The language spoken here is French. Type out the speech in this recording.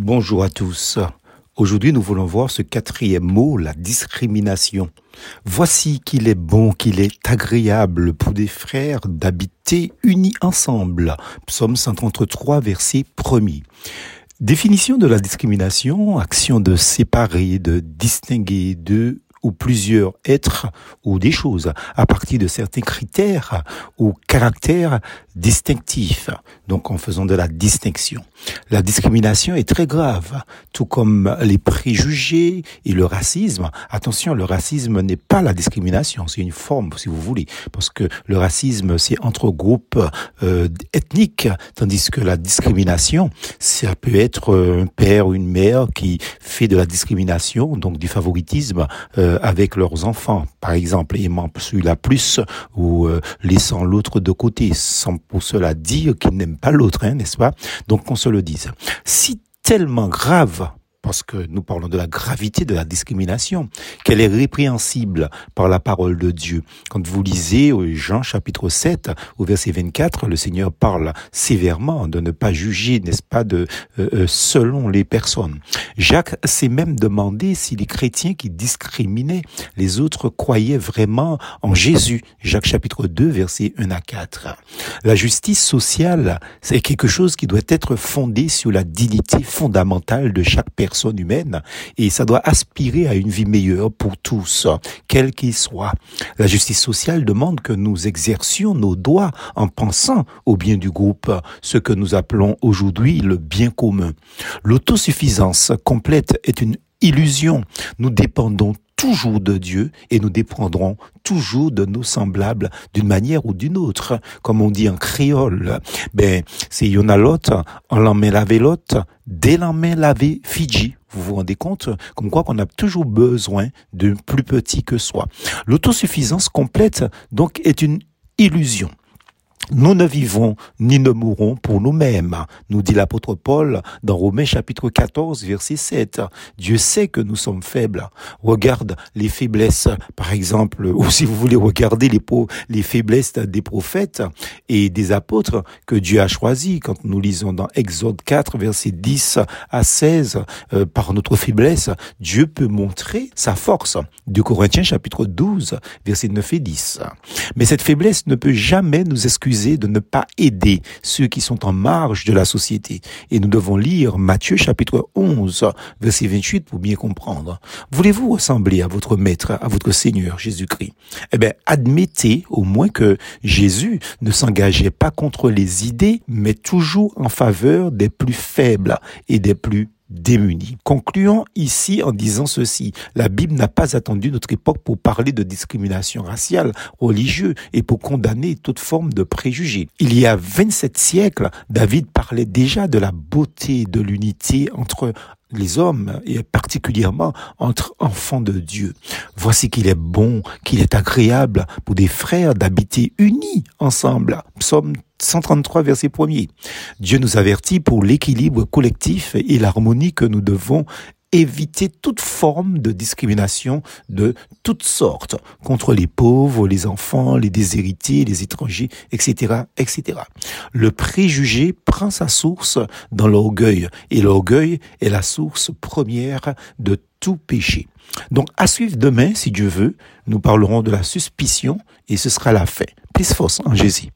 Bonjour à tous. Aujourd'hui, nous voulons voir ce quatrième mot, la discrimination. Voici qu'il est bon, qu'il est agréable pour des frères d'habiter unis ensemble. Psaume 133, verset 1er. Définition de la discrimination, action de séparer, de distinguer, de ou plusieurs êtres ou des choses à partir de certains critères ou caractères distinctifs, donc en faisant de la distinction. La discrimination est très grave, tout comme les préjugés et le racisme. Attention, le racisme n'est pas la discrimination, c'est une forme, si vous voulez, parce que le racisme, c'est entre groupes euh, ethniques, tandis que la discrimination, ça peut être un père ou une mère qui fait de la discrimination, donc du favoritisme. Euh, avec leurs enfants, par exemple, aimant celui-là plus ou euh, laissant l'autre de côté, sans pour cela dire qu'ils n'aiment pas l'autre, hein, n'est-ce pas? Donc qu'on se le dise. Si tellement grave parce que nous parlons de la gravité de la discrimination, qu'elle est répréhensible par la parole de Dieu. Quand vous lisez Jean chapitre 7 au verset 24, le Seigneur parle sévèrement de ne pas juger, n'est-ce pas, de euh, euh, selon les personnes. Jacques s'est même demandé si les chrétiens qui discriminaient les autres croyaient vraiment en Jésus. Jacques chapitre 2 verset 1 à 4. La justice sociale, c'est quelque chose qui doit être fondé sur la dignité fondamentale de chaque personne humaine et ça doit aspirer à une vie meilleure pour tous, quel qu'il soit. La justice sociale demande que nous exercions nos droits en pensant au bien du groupe, ce que nous appelons aujourd'hui le bien commun. L'autosuffisance complète est une illusion. Nous dépendons toujours de Dieu et nous dépendrons toujours de nos semblables d'une manière ou d'une autre. Comme on dit en créole, ben, c'est y'en a on l'en met laver l'autre, dès l'en met laver Fidji. Vous vous rendez compte? Comme quoi qu'on a toujours besoin de plus petit que soi. L'autosuffisance complète, donc, est une illusion. Nous ne vivons ni ne mourrons pour nous-mêmes, nous dit l'apôtre Paul dans Romains chapitre 14 verset 7. Dieu sait que nous sommes faibles. Regarde les faiblesses, par exemple, ou si vous voulez regarder les, les faiblesses des prophètes et des apôtres que Dieu a choisis quand nous lisons dans Exode 4 verset 10 à 16, euh, par notre faiblesse, Dieu peut montrer sa force. De Corinthiens chapitre 12 verset 9 et 10. Mais cette faiblesse ne peut jamais nous excuser de ne pas aider ceux qui sont en marge de la société. Et nous devons lire Matthieu chapitre 11, verset 28 pour bien comprendre. Voulez-vous ressembler à votre maître, à votre Seigneur Jésus-Christ? Eh bien, admettez au moins que Jésus ne s'engageait pas contre les idées, mais toujours en faveur des plus faibles et des plus démunis. Concluons ici en disant ceci. La Bible n'a pas attendu notre époque pour parler de discrimination raciale, religieuse et pour condamner toute forme de préjugés. Il y a 27 siècles, David parlait déjà de la beauté de l'unité entre les hommes et particulièrement entre enfants de Dieu. Voici qu'il est bon, qu'il est agréable pour des frères d'habiter unis ensemble. Psaume 133 verset 1 Dieu nous avertit pour l'équilibre collectif et l'harmonie que nous devons éviter toute forme de discrimination de toutes sortes contre les pauvres, les enfants, les déshérités, les étrangers, etc., etc. Le préjugé prend sa source dans l'orgueil et l'orgueil est la source première de tout péché. Donc, à suivre demain, si Dieu veut, nous parlerons de la suspicion et ce sera la fin. Plus force en Jésus.